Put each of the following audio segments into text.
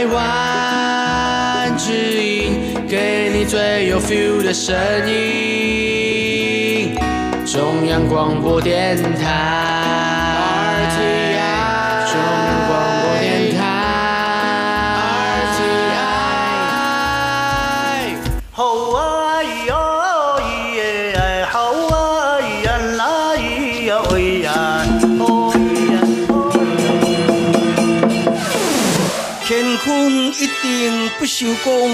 台湾之音，给你最有 feel 的声音。中央广播电台。不朽功。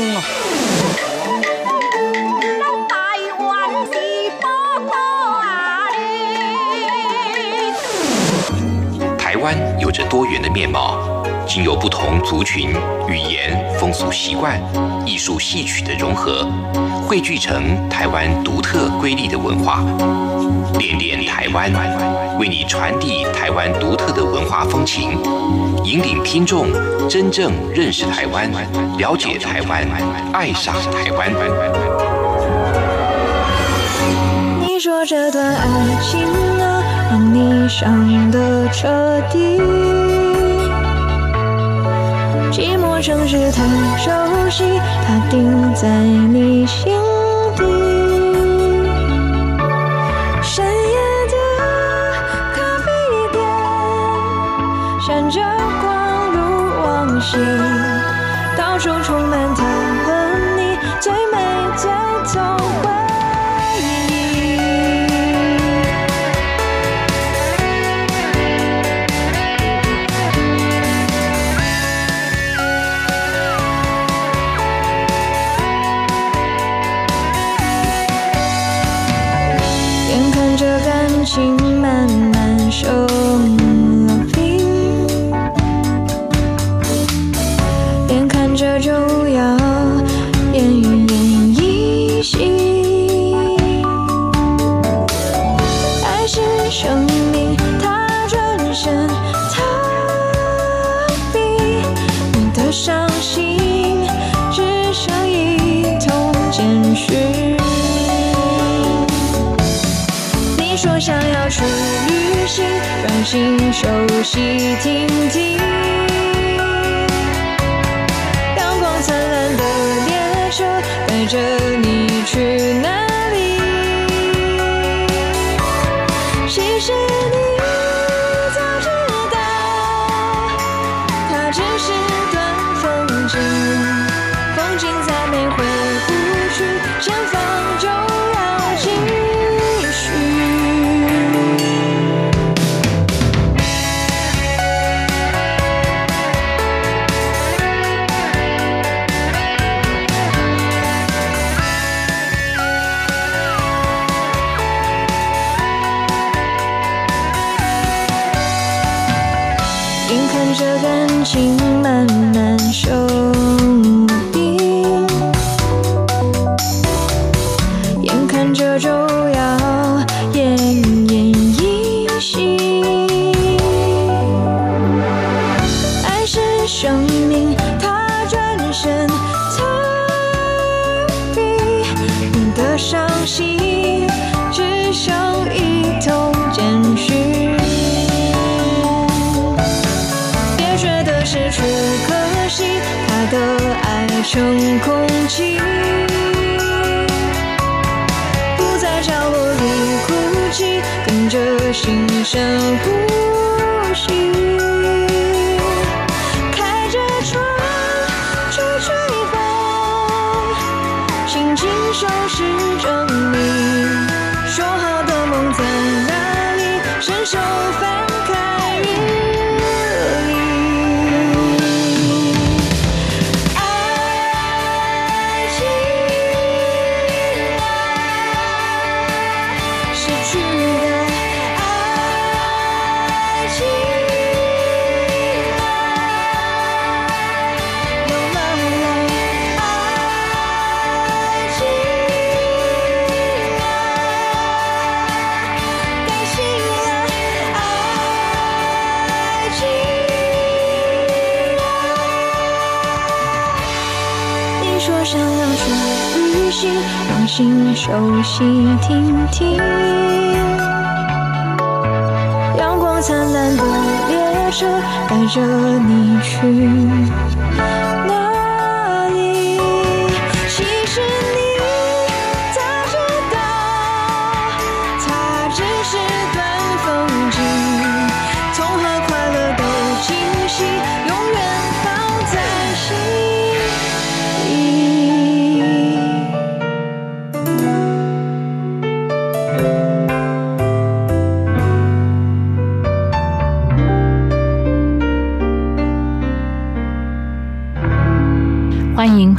台湾是宝岛啊台湾有着多元的面貌，经由不同族群、语言、风俗习惯、艺术戏曲的融合，汇聚成台湾独特瑰丽的文化。恋恋台湾，为你传递台湾独特的文化风情，引领听众真正认识台湾，了解台湾，爱上台湾。你说这段爱情啊，让你伤得彻底。寂寞城市太熟悉，它定在你心往昔，到处充满它和你最美最痛回忆。眼看着感情慢慢收心休息停停。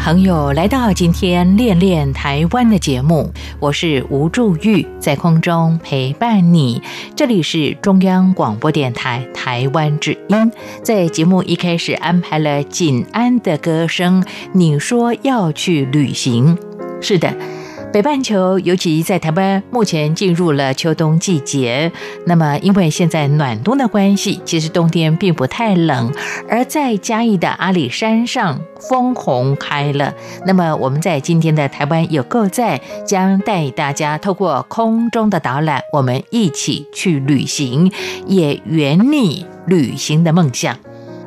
朋友来到今天练练台湾的节目，我是吴祝玉，在空中陪伴你。这里是中央广播电台台湾之音，在节目一开始安排了锦安的歌声。你说要去旅行，是的。北半球，尤其在台湾，目前进入了秋冬季节。那么，因为现在暖冬的关系，其实冬天并不太冷。而在嘉义的阿里山上，枫红开了。那么，我们在今天的台湾有够在，将带大家透过空中的导览，我们一起去旅行，也圆你旅行的梦想。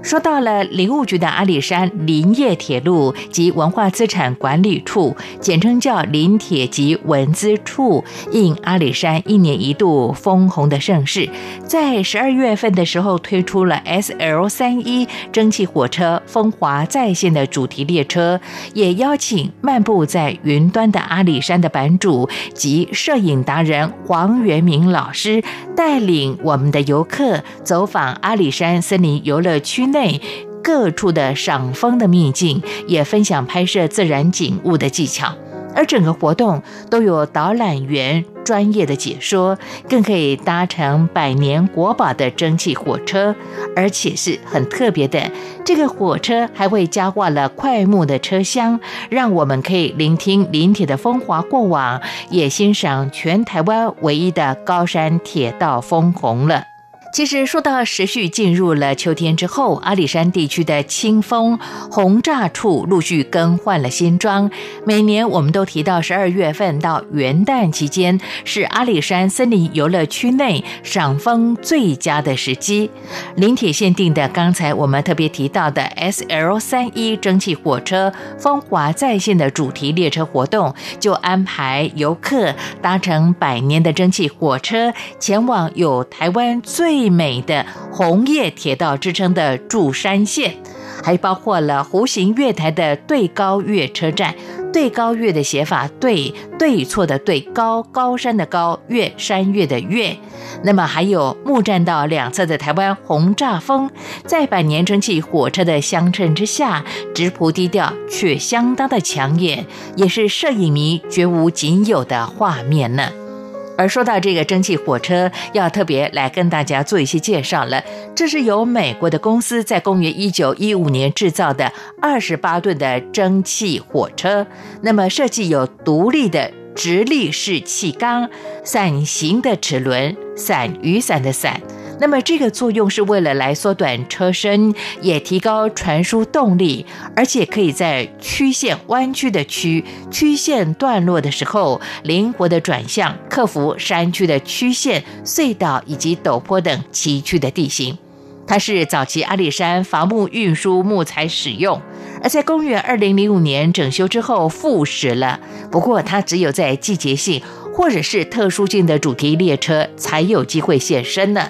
说到了林务局的阿里山林业铁路及文化资产管理处，简称叫林铁及文资处，应阿里山一年一度枫红的盛世，在十二月份的时候推出了 S L 三一蒸汽火车风华再现的主题列车，也邀请漫步在云端的阿里山的版主及摄影达人黄元明老师，带领我们的游客走访阿里山森林游乐区。内各处的赏枫的秘境，也分享拍摄自然景物的技巧，而整个活动都有导览员专业的解说，更可以搭乘百年国宝的蒸汽火车，而且是很特别的，这个火车还会加挂了快木的车厢，让我们可以聆听林铁的风华过往，也欣赏全台湾唯一的高山铁道枫红了。其实说到时序进入了秋天之后，阿里山地区的清风红栅处陆续更换了新装。每年我们都提到十二月份到元旦期间是阿里山森林游乐区内赏枫最佳的时机。临铁限定的，刚才我们特别提到的 S L 三一蒸汽火车风华在线的主题列车活动，就安排游客搭乘百年的蒸汽火车前往有台湾最最美的红叶铁道之称的柱山线，还包括了弧形月台的对高月车站。对高月的写法，对对错的对高高山的高月山月的月。那么还有木栈道两侧的台湾红炸峰，在百年蒸汽火车的相衬之下，直朴低调却相当的抢眼，也是摄影迷绝无仅有的画面呢。而说到这个蒸汽火车，要特别来跟大家做一些介绍了。这是由美国的公司在公元一九一五年制造的二十八吨的蒸汽火车，那么设计有独立的。直立式气缸、伞形的齿轮、伞雨伞的伞，那么这个作用是为了来缩短车身，也提高传输动力，而且可以在曲线弯曲的区、曲线段落的时候灵活的转向，克服山区的曲线、隧道以及陡坡等崎岖的地形。它是早期阿里山伐木运输木材使用，而在公元二零零五年整修之后复驶了。不过它只有在季节性或者是特殊性的主题列车才有机会现身呢。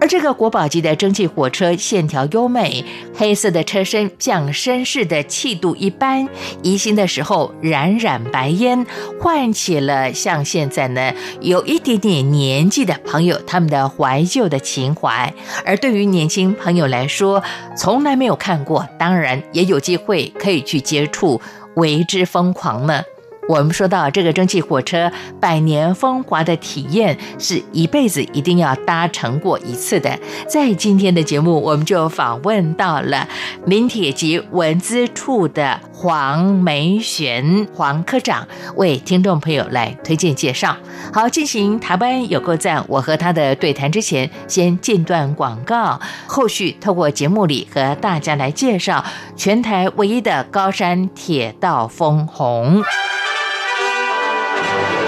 而这个国宝级的蒸汽火车线条优美，黑色的车身像绅士的气度一般，移行的时候冉冉白烟，唤起了像现在呢有一点点年纪的朋友他们的怀旧的情怀。而对于年轻朋友来说，从来没有看过，当然也有机会可以去接触，为之疯狂呢。我们说到这个蒸汽火车百年风华的体验，是一辈子一定要搭乘过一次的。在今天的节目，我们就访问到了民铁及文资处的黄梅璇黄科长，为听众朋友来推荐介绍。好，进行台湾有够赞，我和他的对谈之前，先进段广告，后续透过节目里和大家来介绍全台唯一的高山铁道枫红。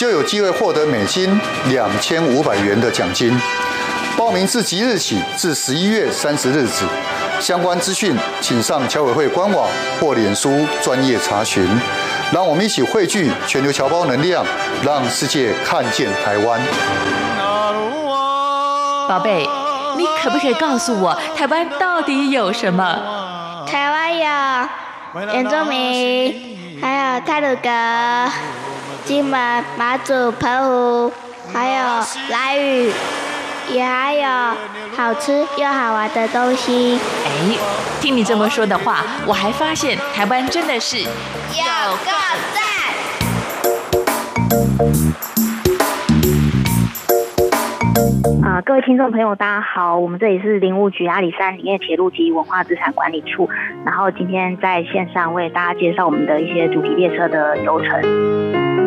就有机会获得美金两千五百元的奖金。报名自即日起至十一月三十日止。相关资讯请上侨委会官网或脸书专业查询。让我们一起汇聚全球侨胞能量，让世界看见台湾。宝贝，你可不可以告诉我，台湾到底有什么？台湾有原住民，还有泰鲁格、金门、马祖、澎湖，还有来屿，也还有好吃又好玩的东西。哎，听你这么说的话，我还发现台湾真的是有够赞！啊、各位听众朋友，大家好，我们这里是林务局阿里山林业铁路及文化资产管理处，然后今天在线上为大家介绍我们的一些主题列车的流程。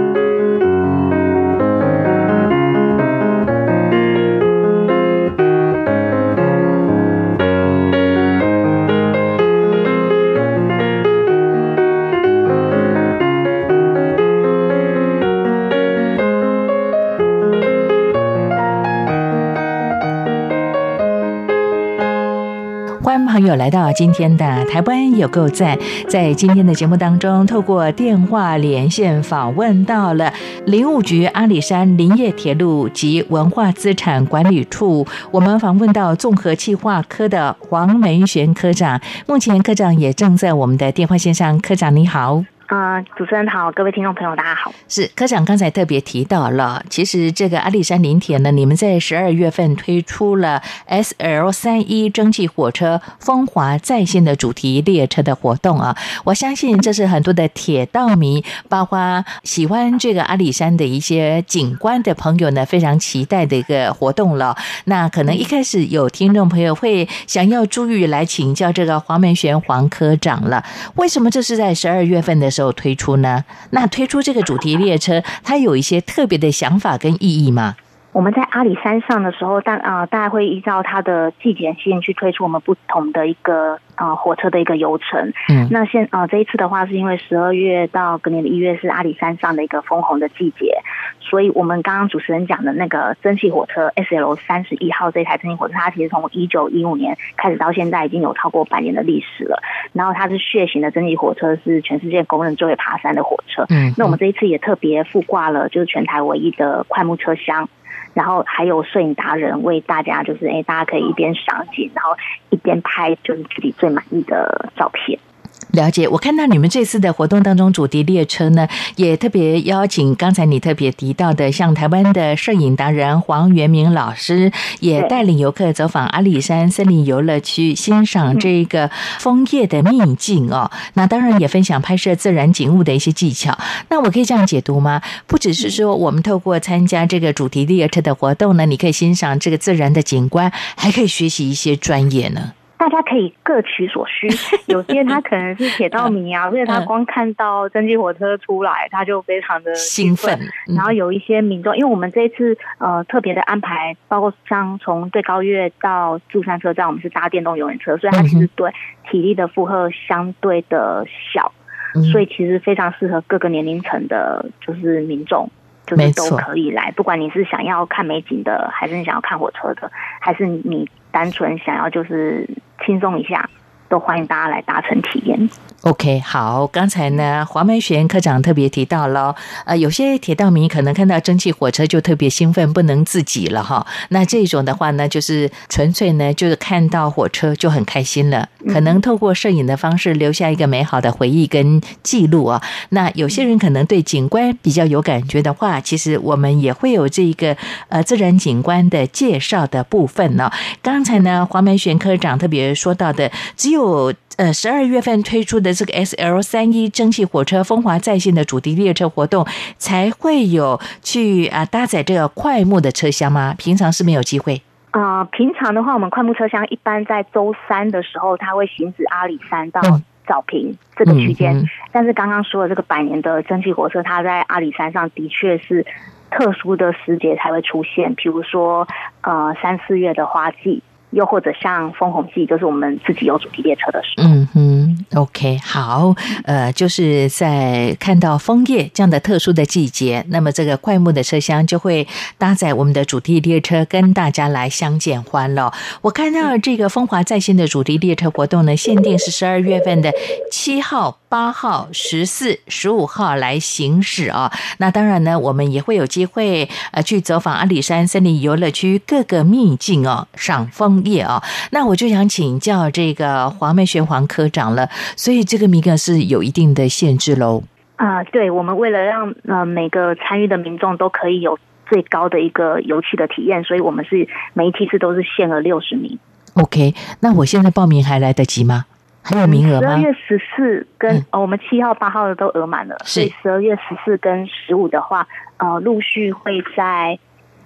有来到今天的台湾有够赞，在今天的节目当中，透过电话连线访问到了林务局阿里山林业铁路及文化资产管理处，我们访问到综合计划科的黄梅玄科长，目前科长也正在我们的电话线上，科长你好。啊、主持人好，各位听众朋友，大家好。是科长刚才特别提到了，其实这个阿里山林铁呢，你们在十二月份推出了 S L 三一蒸汽火车风华在线的主题列车的活动啊，我相信这是很多的铁道迷，包括喜欢这个阿里山的一些景观的朋友呢，非常期待的一个活动了。那可能一开始有听众朋友会想要朱玉来请教这个黄梅玄黄科长了，为什么这是在十二月份的时候有推出呢？那推出这个主题列车，它有一些特别的想法跟意义吗？我们在阿里山上的时候，大啊、大家会依照它的季节性去推出我们不同的一个呃火车的一个游程。嗯那现啊、这一次的话，是因为十二月到隔年的一月是阿里山上的一个枫红的季节，所以我们刚刚主持人讲的那个蒸汽火车 S L 三十一号这台蒸汽火车，它其实从一九一五年开始到现在已经有超过百年的历史了。然后它是血型的蒸汽火车，是全世界公认最会爬山的火车。嗯，那我们这一次也特别附挂了，就是全台唯一的快木车厢，然后还有摄影达人为大家，就是哎，大家可以一边赏景，然后一边拍就是自己最满意的照片。了解，我看到你们这次的活动当中，主题列车呢，也特别邀请刚才你特别提到的，像台湾的摄影达人黄元明老师，也带领游客走访阿里山森林游乐区，欣赏这个枫叶的秘境哦。那当然也分享拍摄自然景物的一些技巧。那我可以这样解读吗？不只是说我们透过参加这个主题列车的活动呢，你可以欣赏这个自然的景观，还可以学习一些专业呢。大家可以各取所需，有些他可能是铁道迷啊，所以他光看到蒸汽火车出来，他就非常的兴奋，嗯。然后有一些民众，因为我们这一次呃特别的安排，包括像从对高月到柱山车站，我们是搭电动游园车，所以它其实对体力的负荷相对的小，嗯。所以其实非常适合各个年龄层的，就是民众。就是都可以来，不管你是想要看美景的，还是你想要看火车的，还是你单纯想要就是轻松一下，都欢迎大家来搭乘体验。OK，好，刚才呢，黄梅璇科长特别提到了，呃，有些铁道迷可能看到蒸汽火车就特别兴奋，不能自己了哈。那这种的话呢，就是纯粹呢，就是看到火车就很开心了，可能透过摄影的方式留下一个美好的回忆跟记录啊。那有些人可能对景观比较有感觉的话，其实我们也会有这个呃自然景观的介绍的部分呢、刚才呢，黄梅璇科长特别说到的，只有呃十二月份推出的这个 S L 三一蒸汽火车风华在线的主题列车活动，才会有去啊搭载这个快木的车厢吗？平常是没有机会。啊、平常的话，我们快木车厢一般在周三的时候，它会行驶阿里山到嗯早平这个区间。嗯嗯但是刚刚说的这个百年的蒸汽火车，它在阿里山上的确是特殊的时节才会出现，比如说呃三四月的花季，又或者像枫红季，就是我们自己有主题列车的时候。嗯哼，OK，好，呃，就是在看到枫叶这样的特殊的季节，那么这个快木的车厢就会搭载我们的主题列车，跟大家来相见欢乐。我看到这个风华在线的主题列车活动呢，限定是十二月份的七号、八号、十四、十五号来行驶哦。那当然呢，我们也会有机会呃去走访阿里山森林游乐区各个秘境哦，赏枫叶啊。那我就想请教这个黄梅玄黄科长了。所以这个名额是有一定的限制喽。啊，对，我们为了让呃每个参与的民众都可以有最高的一个游戏的体验，所以我们是每一梯次都是限额六十名。OK，那我现在报名还来得及吗？还有名额吗？十二月十四跟哦，我们七号八号的都额满了，所以十二月十四跟十五的话，呃，陆续会在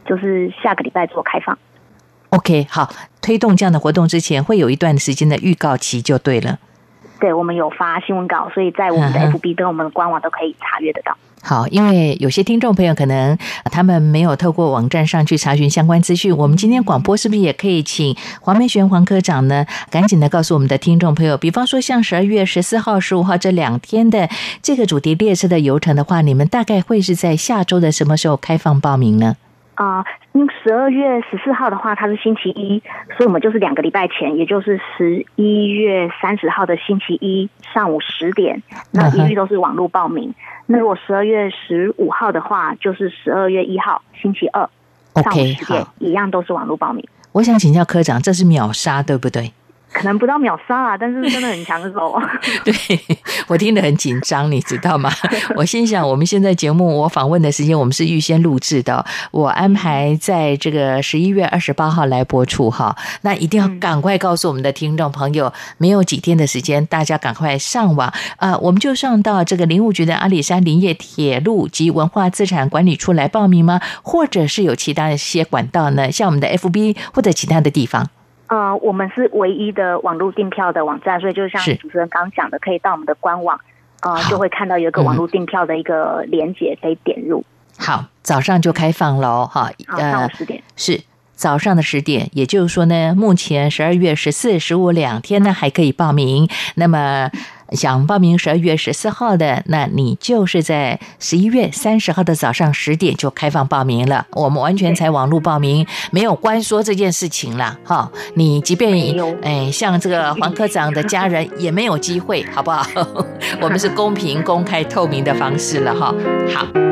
就是下个礼拜做开放。OK，好，推动这样的活动之前会有一段时间的预告期就对了。对，我们有发新闻稿，所以在我们的 FB 跟我们的官网都可以查阅得到。好，因为有些听众朋友可能他们没有透过网站上去查询相关资讯，我们今天广播是不是也可以请黄梅璇黄科长呢？赶紧的告诉我们的听众朋友，比方说像十二月十四号、十五号这两天的这个主题列车的游程的话，你们大概会是在下周的什么时候开放报名呢？啊，十二月十四号的话，它是星期一，所以我们就是两个礼拜前，也就是十一月三十号的星期一上午十点，那一律都是网络报名。那如果十二月十五号的话，就是十二月一号星期二上午十点，一样都是网络报名。我想请教科长，这是秒杀对不对？可能不到秒杀啊，但是真的很抢手。对我听得很紧张，你知道吗？我心想，我们现在节目我访问的时间，我们是预先录制的，我安排在这个十一月二十八号来播出哈。那一定要赶快告诉我们的听众朋友，没有几天的时间，大家赶快上网啊！我们就上到这个林务局的阿里山林业铁路及文化资产管理处来报名吗？或者是有其他的一些管道呢？像我们的 FB 或者其他的地方？呃，我们是唯一的网络订票的网站，所以就像主持人刚刚讲的，可以到我们的官网，呃，就会看到有一个网络订票的一个连接，可以点入。好，早上就开放喽，哈，呃，十点是早上的十点，也就是说呢，目前十二月十四、十五两天呢还可以报名。那么。想报名十二月十四号的，那你就是在十一月三十号的早上十点就开放报名了。我们完全采网络报名，没有关说这件事情了。哈，你即便哎像这个黄科长的家人也没有机会，好不好？我们是公平、公开、透明的方式了。哈，好。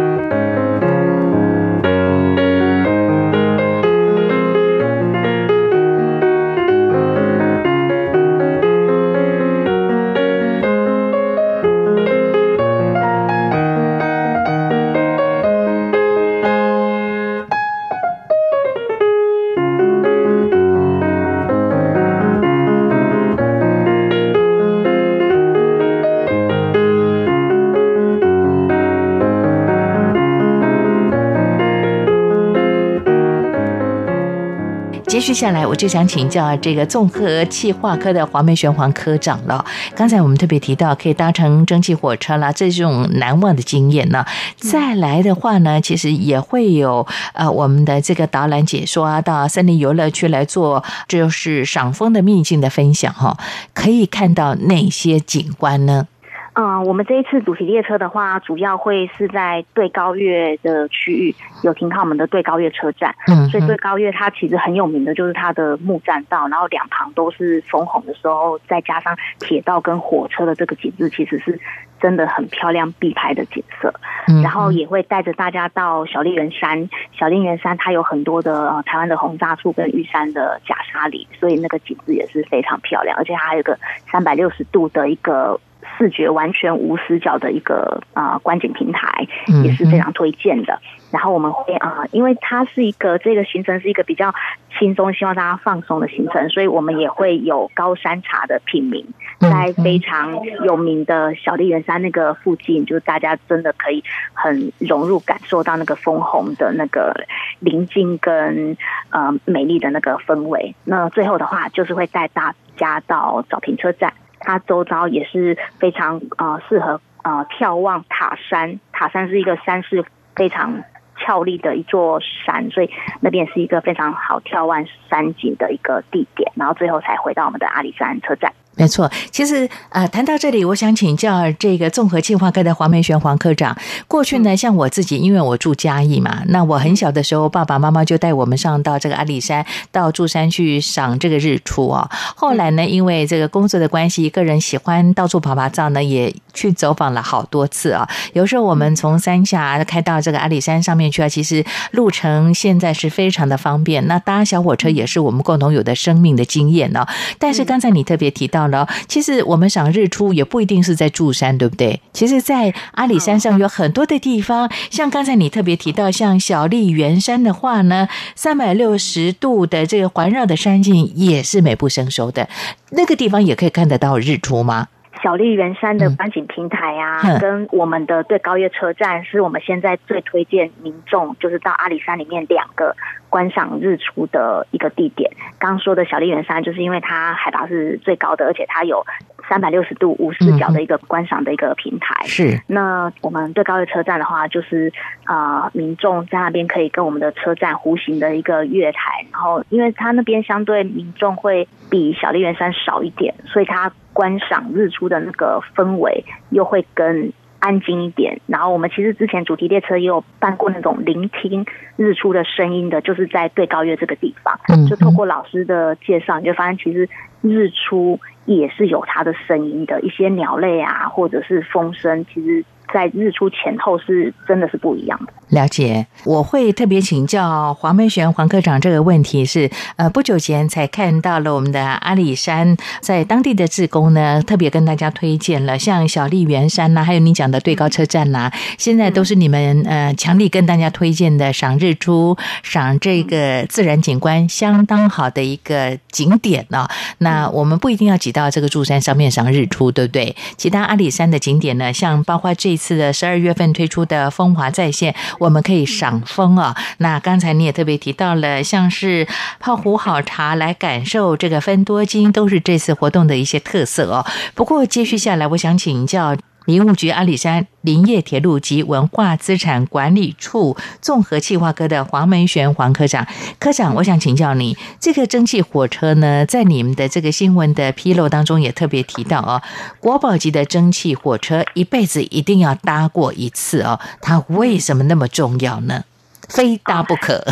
下来，我就想请教这个综合气化科的黄梅玄黄科长了。刚才我们特别提到，可以搭乘蒸汽火车啦，这种难忘的经验呢。再来的话呢，其实也会有呃我们的这个导览解说啊，到森林游乐区来做，就是赏枫的秘境的分享哈。可以看到哪些景观呢？嗯，我们这一次主题列车的话，主要会是在对高月的区域有停靠我们的对高月车站。嗯，所以对高月它其实很有名的就是它的木栈道，然后两旁都是枫红的时候，再加上铁道跟火车的这个景致，其实是真的很漂亮必拍的景色。嗯，然后也会带着大家到小笠原山，小笠原山它有很多的台湾的红杉树跟玉山的假沙林，所以那个景致也是非常漂亮，而且它还有个三百六十度的一个。视觉完全无死角的一个啊观景平台也是非常推荐的。然后我们会啊，因为它是一个这个行程是一个比较轻松，希望大家放松的行程，所以我们也会有高山茶的品名，在非常有名的小笠原山那个附近，就是大家真的可以很融入感受到那个枫红的那个宁静跟呃美丽的那个氛围。那最后的话，就是会带大家到早平车站。它周遭也是非常呃适合呃眺望塔山，塔山是一个山势非常俏丽的一座山，所以那边是一个非常好眺望山景的一个地点。然后最后才回到我们的阿里山车站。没错，其实呃，谈到这里，我想请教这个综合计划科的黄梅璇黄科长。过去呢，像我自己，因为我住嘉义嘛，那我很小的时候，爸爸妈妈就带我们上到这个阿里山，到柱山去赏这个日出啊。后来呢，因为这个工作的关系，个人喜欢到处跑跑照呢，也去走访了好多次啊。有时候我们从山下开到这个阿里山上面去啊，其实路程现在是非常的方便。那搭小火车也是我们共同有的生命的经验哦。但是刚才你特别提到。其实我们赏日出也不一定是在柱山，对不对？其实，在阿里山上有很多的地方，像刚才你特别提到，像小笠原山的话呢，三百六十度的这个环绕的山境也是美不胜收的。那个地方也可以看得到日出吗？小笠原山的观景平台啊，跟我们的对高月车站，是我们现在最推荐民众就是到阿里山里面两个。观赏日出的一个地点，刚刚说的小笠原山，就是因为它海拔是最高的，而且它有三百六十度无死角的一个观赏的一个平台。是，那我们对高的车站的话，就是啊，民众在那边可以跟我们的车站弧形的一个月台，然后因为它那边相对民众会比小笠原山少一点，所以它观赏日出的那个氛围又会更。安静一点，然后我们其实之前主题列车也有办过那种聆听日出的声音的，就是在对高月这个地方，就透过老师的介绍，你就发现其实日出也是有它的声音的，一些鸟类啊，或者是风声，其实。在日出前后是真的是不一样的。了解，我会特别请教黄梅璇黄科长这个问题是，呃，不久前才看到了我们的阿里山，在当地的志工呢，特别跟大家推荐了像小笠原山呐，还有你讲的对高车站呐，现在都是你们呃强力跟大家推荐的赏日出、赏这个自然景观相当好的一个景点呢。那我们不一定要挤到这个柱山上面赏日出，对不对？其他阿里山的景点呢，像包括这。次的十二月份推出的风华在线，我们可以赏风啊。那刚才你也特别提到了，像是泡壶好茶来感受这个分多金，都是这次活动的一些特色哦。不过接续下来，我想请教。林务局阿里山林业铁路及文化资产管理处综合计划科的黄梅璇黄科长，科长，我想请教你，这个蒸汽火车呢，在你们的这个新闻的披露当中也特别提到哦，国宝级的蒸汽火车一辈子一定要搭过一次哦，它为什么那么重要呢？非搭不可。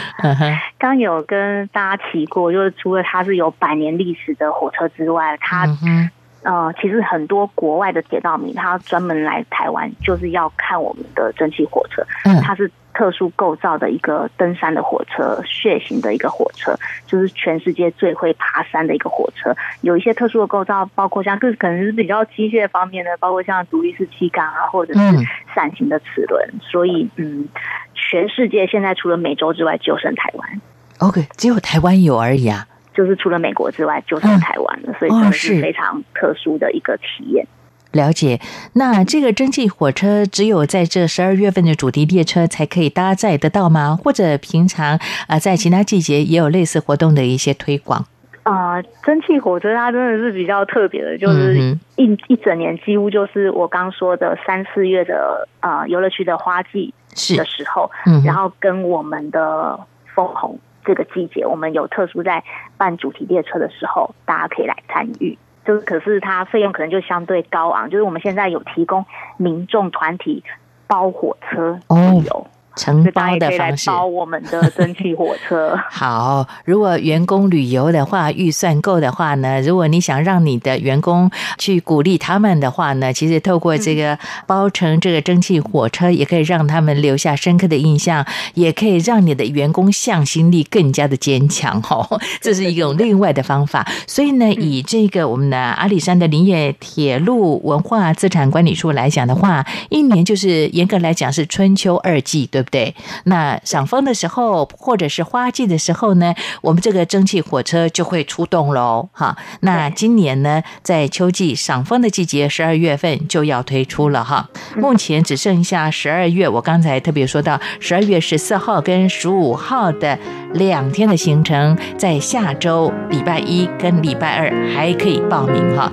刚有跟大家提过，就是除了它是有百年历史的火车之外，它。呃，其实很多国外的铁道迷，他专门来台湾就是要看我们的蒸汽火车。嗯，它是特殊构造的一个登山的火车，血型的一个火车，就是全世界最会爬山的一个火车。有一些特殊的构造，包括像，就是可能是比较机械方面的，包括像独立式气缸啊，或者是伞形的齿轮。所以，嗯，全世界现在除了美洲之外，就剩台湾。OK，只有台湾有而已啊。就是除了美国之外，就是台湾了，所以真的是非常特殊的一个体验。了解，那这个蒸汽火车只有在这十二月份的主题列车才可以搭载得到吗？或者平常啊，在其他季节也有类似活动的一些推广？啊，蒸汽火车它真的是比较特别的，就是一一整年几乎就是我刚说的三四月的啊游乐区的花季的时候，然后跟我们的枫红。这个季节，我们有特殊在办主题列车的时候，大家可以来参与。就是，可是它费用可能就相对高昂。就是我们现在有提供民众团体包火车旅游。承包的方式，包我们的蒸汽火车。好，如果员工旅游的话，预算够的话呢，如果你想让你的员工去鼓励他们的话呢，其实透过这个包成这个蒸汽火车，也可以让他们留下深刻的印象，也可以让你的员工向心力更加的坚强。哦，这是一种另外的方法。所以呢，以这个我们的阿里山的林业铁路文化资产管理处来讲的话，一年就是严格来讲是春秋二季，对。对，那赏枫的时候，或者是花季的时候呢，我们这个蒸汽火车就会出动喽。哈，那今年呢，在秋季赏枫的季节，十二月份就要推出了哈。目前只剩下十二月，我刚才特别说到十二月十四号跟十五号的两天的行程，在下周礼拜一跟礼拜二还可以报名哈。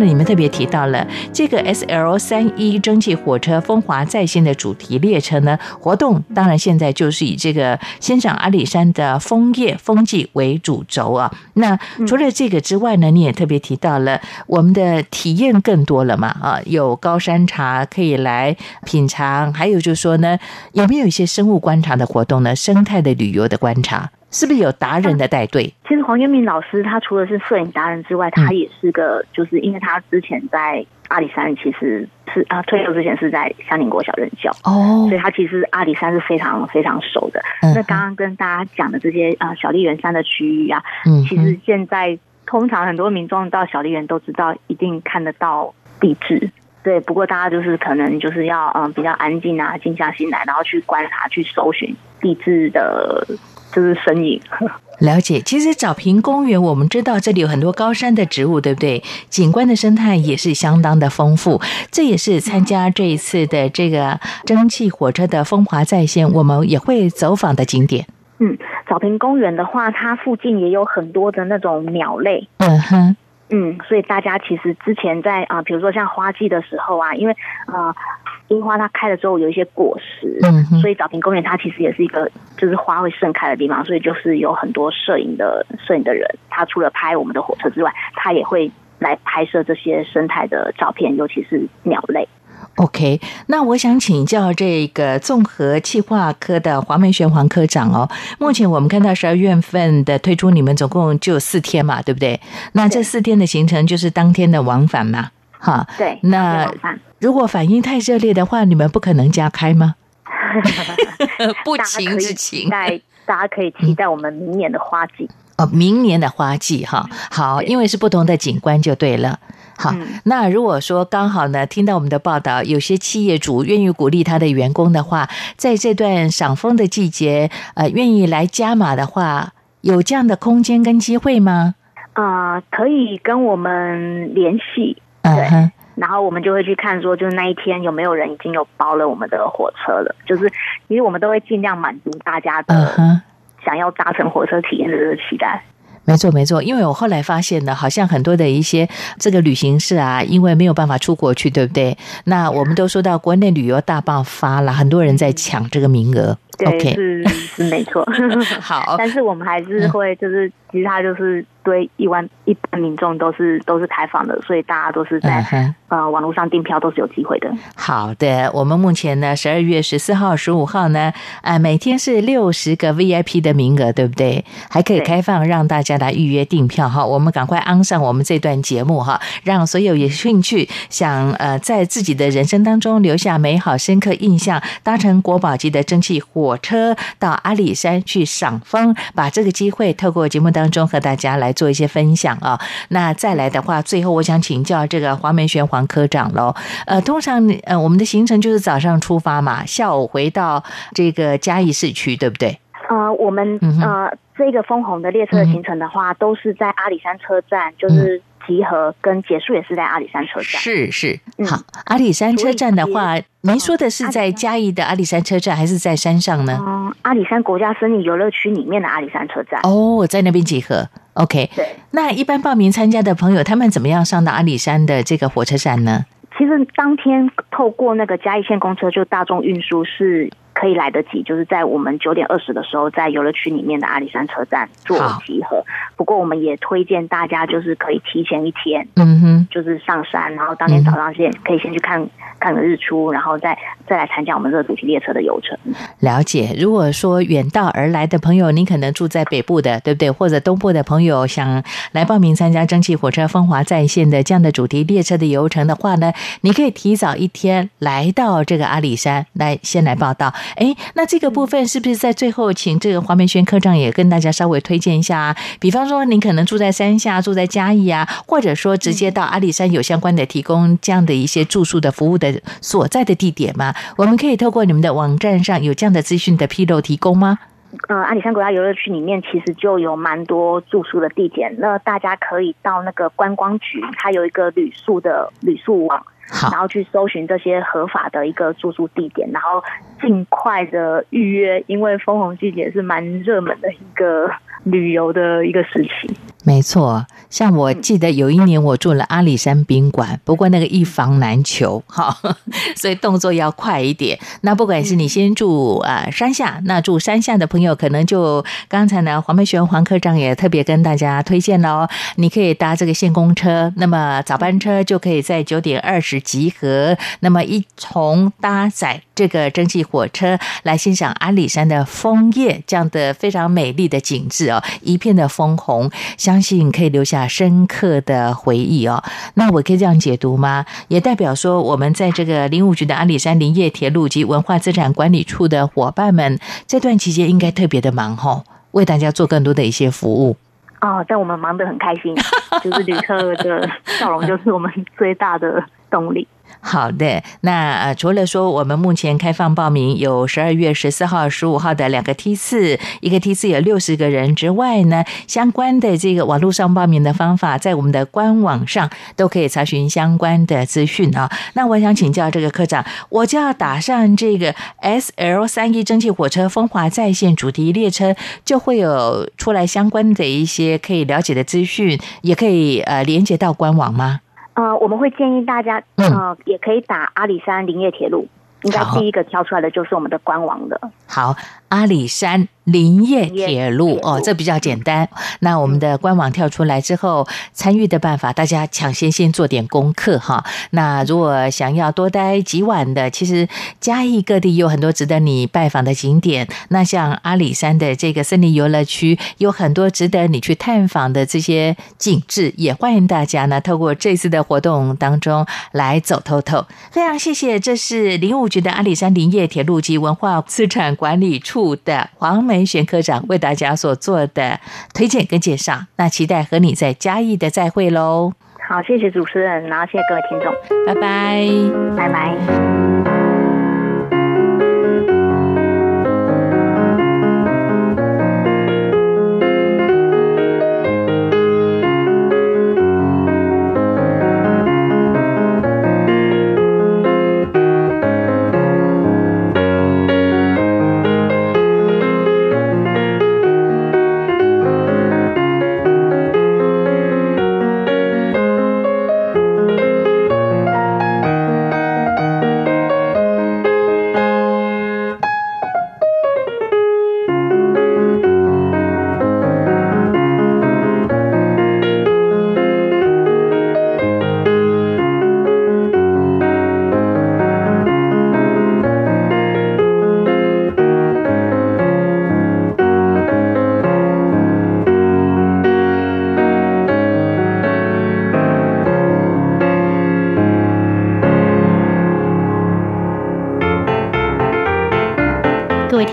我看到了你们特别提到了这个 S L 三一蒸汽火车风华再现的主题列车呢活动，当然现在就是以这个欣赏阿里山的枫叶风景为主轴啊。那除了这个之外呢，你也特别提到了我们的体验更多了嘛啊，有高山茶可以来品尝，还有就是说呢，有没有一些生物观察的活动呢？生态的旅游的观察。是不是有达人的带队？其实黄元明老师他除了是摄影达人之外，他也是个，就是因为他之前在阿里山其实是啊退休之前是在香林国小任教哦，所以他其实阿里山是非常非常熟的。那刚刚跟大家讲的这些啊小笠原山的区域啊，其实现在通常很多民众到小笠原都知道一定看得到地质，对。不过大家就是可能就是要嗯比较安静啊，静下心来，然后去观察去搜寻地质的。就是身影。了解，其实早平公园，我们知道这里有很多高山的植物，对不对？景观的生态也是相当的丰富。这也是参加这一次的这个蒸汽火车的风华再现，我们也会走访的景点。嗯，早平公园的话，它附近也有很多的那种鸟类。嗯哼。嗯，所以大家其实之前在啊，比如说像花季的时候啊，因为啊。樱花它开了之后有一些果实，嗯，所以早平公园它其实也是一个就是花会盛开的地方，所以就是有很多摄影的摄影的人，他除了拍我们的火车之外，他也会来拍摄这些生态的照片，尤其是鸟类。OK，那我想请教这个综合气化科的黄梅玄黄科长哦，目前我们看到十二月份的推出，你们总共就四天嘛，对不对？那这四天的行程就是当天的往返嘛？哈，对，那如果反应太热烈的话，你们不可能加开吗？不情之情，待大家可以期待我们明年的花季哦，明年的花季哈，好，因为是不同的景观就对了。好，那如果说刚好呢，听到我们的报道，有些企业主愿意鼓励他的员工的话，在这段赏枫的季节，呃，愿意来加码的话，有这样的空间跟机会吗？啊，可以跟我们联系。对，然后我们就会去看，说就是那一天有没有人已经有包了我们的火车了。就是其实我们都会尽量满足大家的想要搭乘火车体验的这个期待。没错，没错，因为我后来发现呢，好像很多的一些这个旅行社啊，因为没有办法出国去，对不对？那我们都说到国内旅游大爆发了，很多人在抢这个名额。对，是是没错。好，但是我们还是会就是。其实它就是对一万一般民众都是都是开放的，所以大家都是在呃网络上订票都是有机会的。好的，我们目前呢十二月十四号、十五号呢，呃每天是六十个 VIP 的名额，对不对？还可以开放让大家来预约订票哈。我们赶快安上我们这段节目哈，让所有有兴趣想呃在自己的人生当中留下美好深刻印象，搭乘国宝级的蒸汽火车到阿里山去赏枫，把这个机会透过节目当。当中和大家来做一些分享啊，那再来的话，最后我想请教这个黄梅玄黄科长喽。呃，通常呃我们的行程就是早上出发嘛，下午回到这个嘉义市区，对不对？呃，我们呃这个枫红的列车的行程的话，都是在阿里山车站，就是集合跟结束也是在阿里山车站。是是，好，阿里山车站的话。您说的是在嘉义的阿里山车站，还是在山上呢？嗯，阿里山国家森林游乐区里面的阿里山车站。哦，在那边集合。OK。对。那一般报名参加的朋友，他们怎么样上到阿里山的这个火车站呢？其实当天透过那个嘉义县公车，就大众运输是。可以来得及，就是在我们九点二十的时候，在游乐区里面的阿里山车站做集合。不过，我们也推荐大家，就是可以提前一天，嗯哼，就是上山，然后当天早上先可以先去看看个日出，然后再再来参加我们这个主题列车的游程。了解。如果说远道而来的朋友，您可能住在北部的，对不对？或者东部的朋友想来报名参加蒸汽火车风华在线的这样的主题列车的游程的话呢，你可以提早一天来到这个阿里山来先来报道。哎，那这个部分是不是在最后，请这个黄梅轩科长也跟大家稍微推荐一下啊？比方说，您可能住在山下，住在嘉义啊，或者说直接到阿里山有相关的提供这样的一些住宿的服务的所在的地点吗？我们可以透过你们的网站上有这样的资讯的披露提供吗？呃，阿里山国家游乐区里面其实就有蛮多住宿的地点，那大家可以到那个观光局，它有一个旅宿的旅宿网。然后去搜寻这些合法的一个住宿地点，然后尽快的预约，因为枫红季节是蛮热门的一个旅游的一个时期。没错，像我记得有一年我住了阿里山宾馆，不过那个一房难求，哈，所以动作要快一点。那不管是你先住啊山下，那住山下的朋友，可能就刚才呢黄梅璇黄科长也特别跟大家推荐了哦，你可以搭这个线公车，那么早班车就可以在九点二十集合，那么一从搭载这个蒸汽火车来欣赏阿里山的枫叶，这样的非常美丽的景致哦，一片的枫红。相信可以留下深刻的回忆哦。那我可以这样解读吗？也代表说，我们在这个林务局的阿里山林业铁路及文化资产管理处的伙伴们，这段期间应该特别的忙吼，为大家做更多的一些服务。哦，但我们忙得很开心，就是旅客的笑容就是我们最大的动力。好的，那呃，除了说我们目前开放报名有十二月十四号、十五号的两个梯次，一个梯次有六十个人之外呢，相关的这个网络上报名的方法，在我们的官网上都可以查询相关的资讯啊。那我想请教这个科长，我就要打上这个 S L 三一蒸汽火车风华在线主题列车，就会有出来相关的一些可以了解的资讯，也可以呃连接到官网吗？呃，我们会建议大家，呃，也可以打阿里山林业铁路，应该第一个挑出来的就是我们的官网的。好，阿里山。林业铁路哦，这比较简单。那我们的官网跳出来之后，参与的办法，大家抢先先做点功课哈。那如果想要多待几晚的，其实嘉义各地有很多值得你拜访的景点。那像阿里山的这个森林游乐区，有很多值得你去探访的这些景致，也欢迎大家呢透过这次的活动当中来走透透。非常谢谢，这是林务局的阿里山林业铁路及文化资产管理处的黄梅。玄科长为大家所做的推荐跟介绍，那期待和你在嘉义的再会喽。好，谢谢主持人，然后谢谢各位听众，拜拜，拜拜。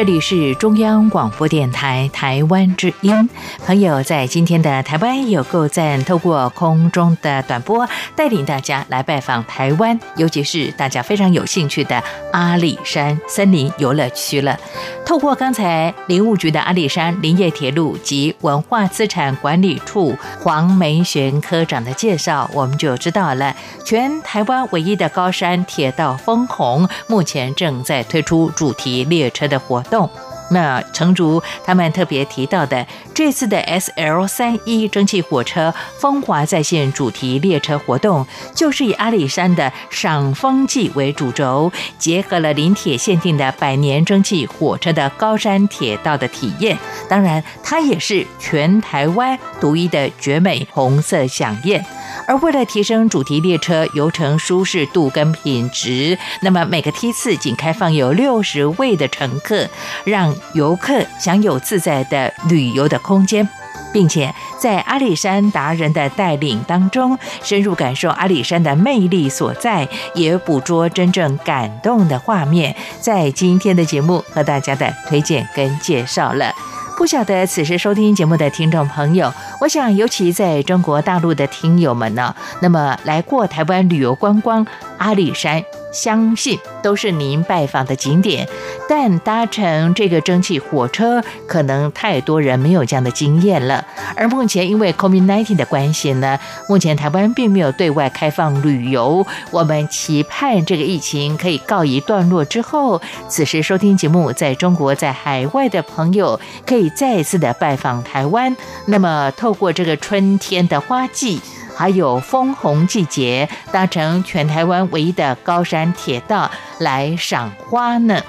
这里是中央广播电台台湾之音。朋友在今天的台湾有够赞，透过空中的短波，带领大家来拜访台湾，尤其是大家非常有兴趣的阿里山森林游乐区了。透过刚才林务局的阿里山林业铁路及文化资产管理处黄梅璇科长的介绍，我们就知道了，全台湾唯一的高山铁道枫红，目前正在推出主题列车的活。动。那城竹他们特别提到的这次的 S L 三一蒸汽火车风华在线主题列车活动，就是以阿里山的赏枫季为主轴，结合了临铁限定的百年蒸汽火车的高山铁道的体验。当然，它也是全台湾独一的绝美红色响宴。而为了提升主题列车游程舒适度跟品质，那么每个梯次仅开放有六十位的乘客，让游客享有自在的旅游的空间，并且在阿里山达人的带领当中，深入感受阿里山的魅力所在，也捕捉真正感动的画面，在今天的节目和大家的推荐跟介绍了。不晓得此时收听节目的听众朋友，我想尤其在中国大陆的听友们呢，那么来过台湾旅游观光阿里山。相信都是您拜访的景点，但搭乘这个蒸汽火车，可能太多人没有这样的经验了。而目前因为 COVID-19 的关系呢，目前台湾并没有对外开放旅游。我们期盼这个疫情可以告一段落之后，此时收听节目在中国在海外的朋友可以再次的拜访台湾。那么透过这个春天的花季。还有枫红季节，搭乘全台湾唯一的高山铁道来赏花呢。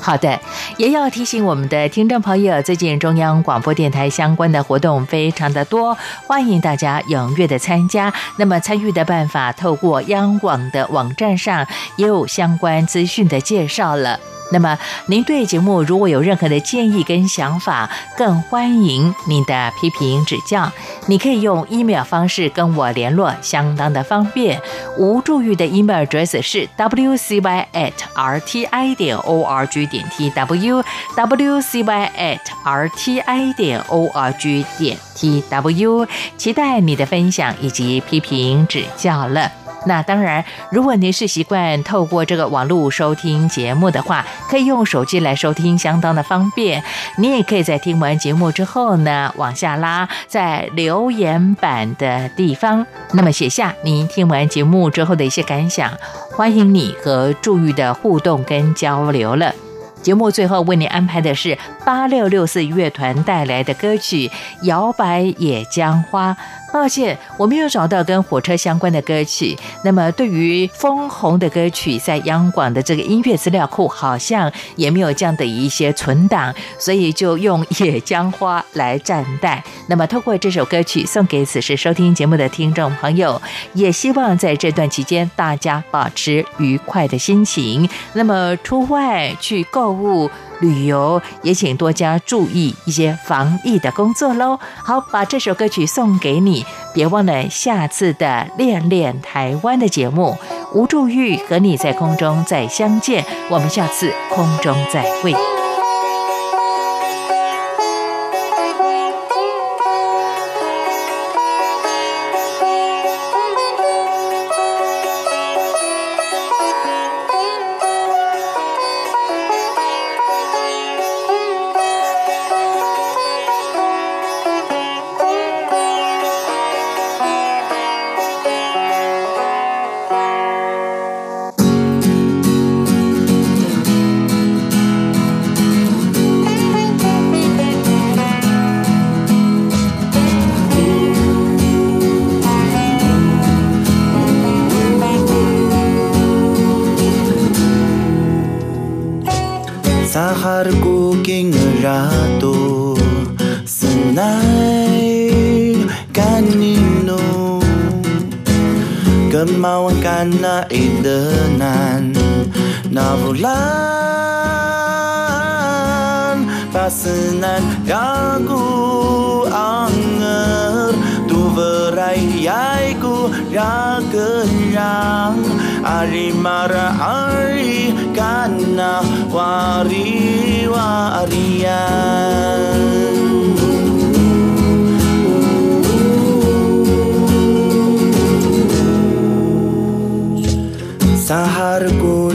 好的，也要提醒我们的听众朋友，最近中央广播电台相关的活动非常的多，欢迎大家踊跃的参加。那么参与的办法，透过央广的网站上也有相关资讯的介绍了。那么，您对节目如果有任何的建议跟想法，更欢迎您的批评指教。你可以用 email 方式跟我联络，相当的方便。无助玉的 email address 是 wcy at rti 点 org 点点 tw wcy at rti 点 org 点 tw，期待你的分享以及批评指教了。那当然，如果您是习惯透过这个网络收听节目的话，可以用手机来收听，相当的方便。你也可以在听完节目之后呢，往下拉，在留言板的地方，那么写下您听完节目之后的一些感想，欢迎你和祝玉的互动跟交流了。节目最后为您安排的是八六六四乐团带来的歌曲《摇摆野江花》。抱歉，我没有找到跟火车相关的歌曲。那么，对于枫红的歌曲，在央广的这个音乐资料库好像也没有这样的一些存档，所以就用《野江花》来暂代。那么，透过这首歌曲送给此时收听节目的听众朋友，也希望在这段期间大家保持愉快的心情。那么，出外去购物。旅游也请多加注意一些防疫的工作喽。好，把这首歌曲送给你，别忘了下次的恋恋台湾的节目。吴祝玉和你在空中再相见，我们下次空中再会。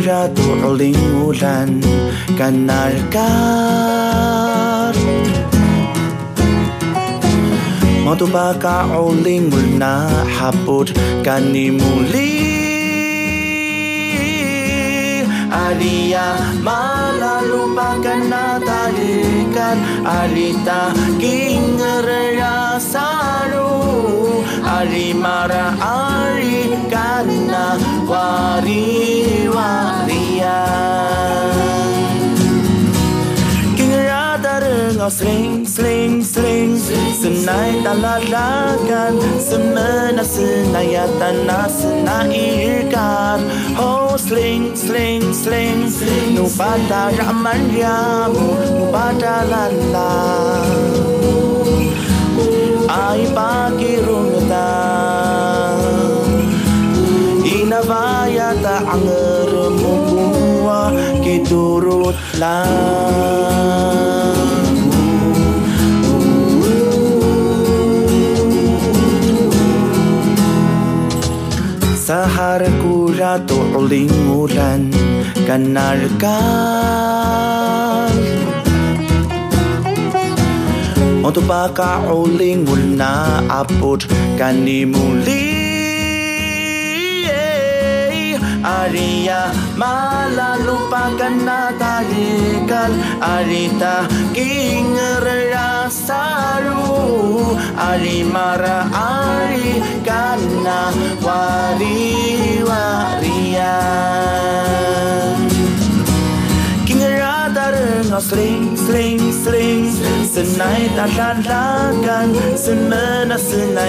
Ratu uling ulan kanarkar Mau tuba ka uling ulna haput kanimuli Alia malalu natalikan alita kingerasa வாரி மர ஆழி கண்ண வாரி வாரியா Sling, sling, sling Senai talalakan Semena senayatan na senairkan Oh, sling, sling, sling. Nubata raman riamu Nubata lalang Ay, pagirungan navayata ang remumbuwa kiturut kura Sahar ulingulan kanar kal, Untuk baka ulingun na apot kanimuli Aria Mala lupakan nataligal Arita kingerra saru Ari mara ari kana wari warian Sing och sling, sling, sling Tonight akan-akan Semena sena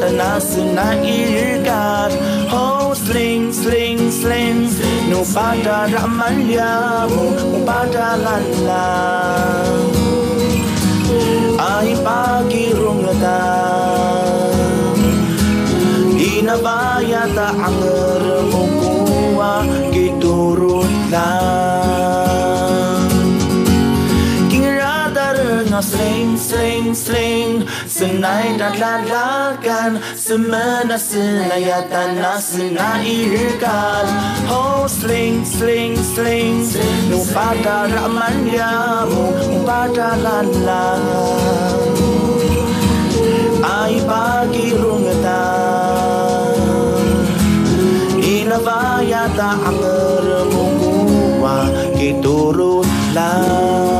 tena sena ikat Oh sling, sling, sling. Nu ramal ya Mu pada lalang Ay pagi rungetan Inabaya ta. Ang ermukuwa Giturutlan sling sling sling. Senaydatlarlarkan senai hirkan ya Ho sling sling sling. Nu pada ya yamu Pada lala Ay bagi rungetan Inavayata ang ermuwa Kiturutlah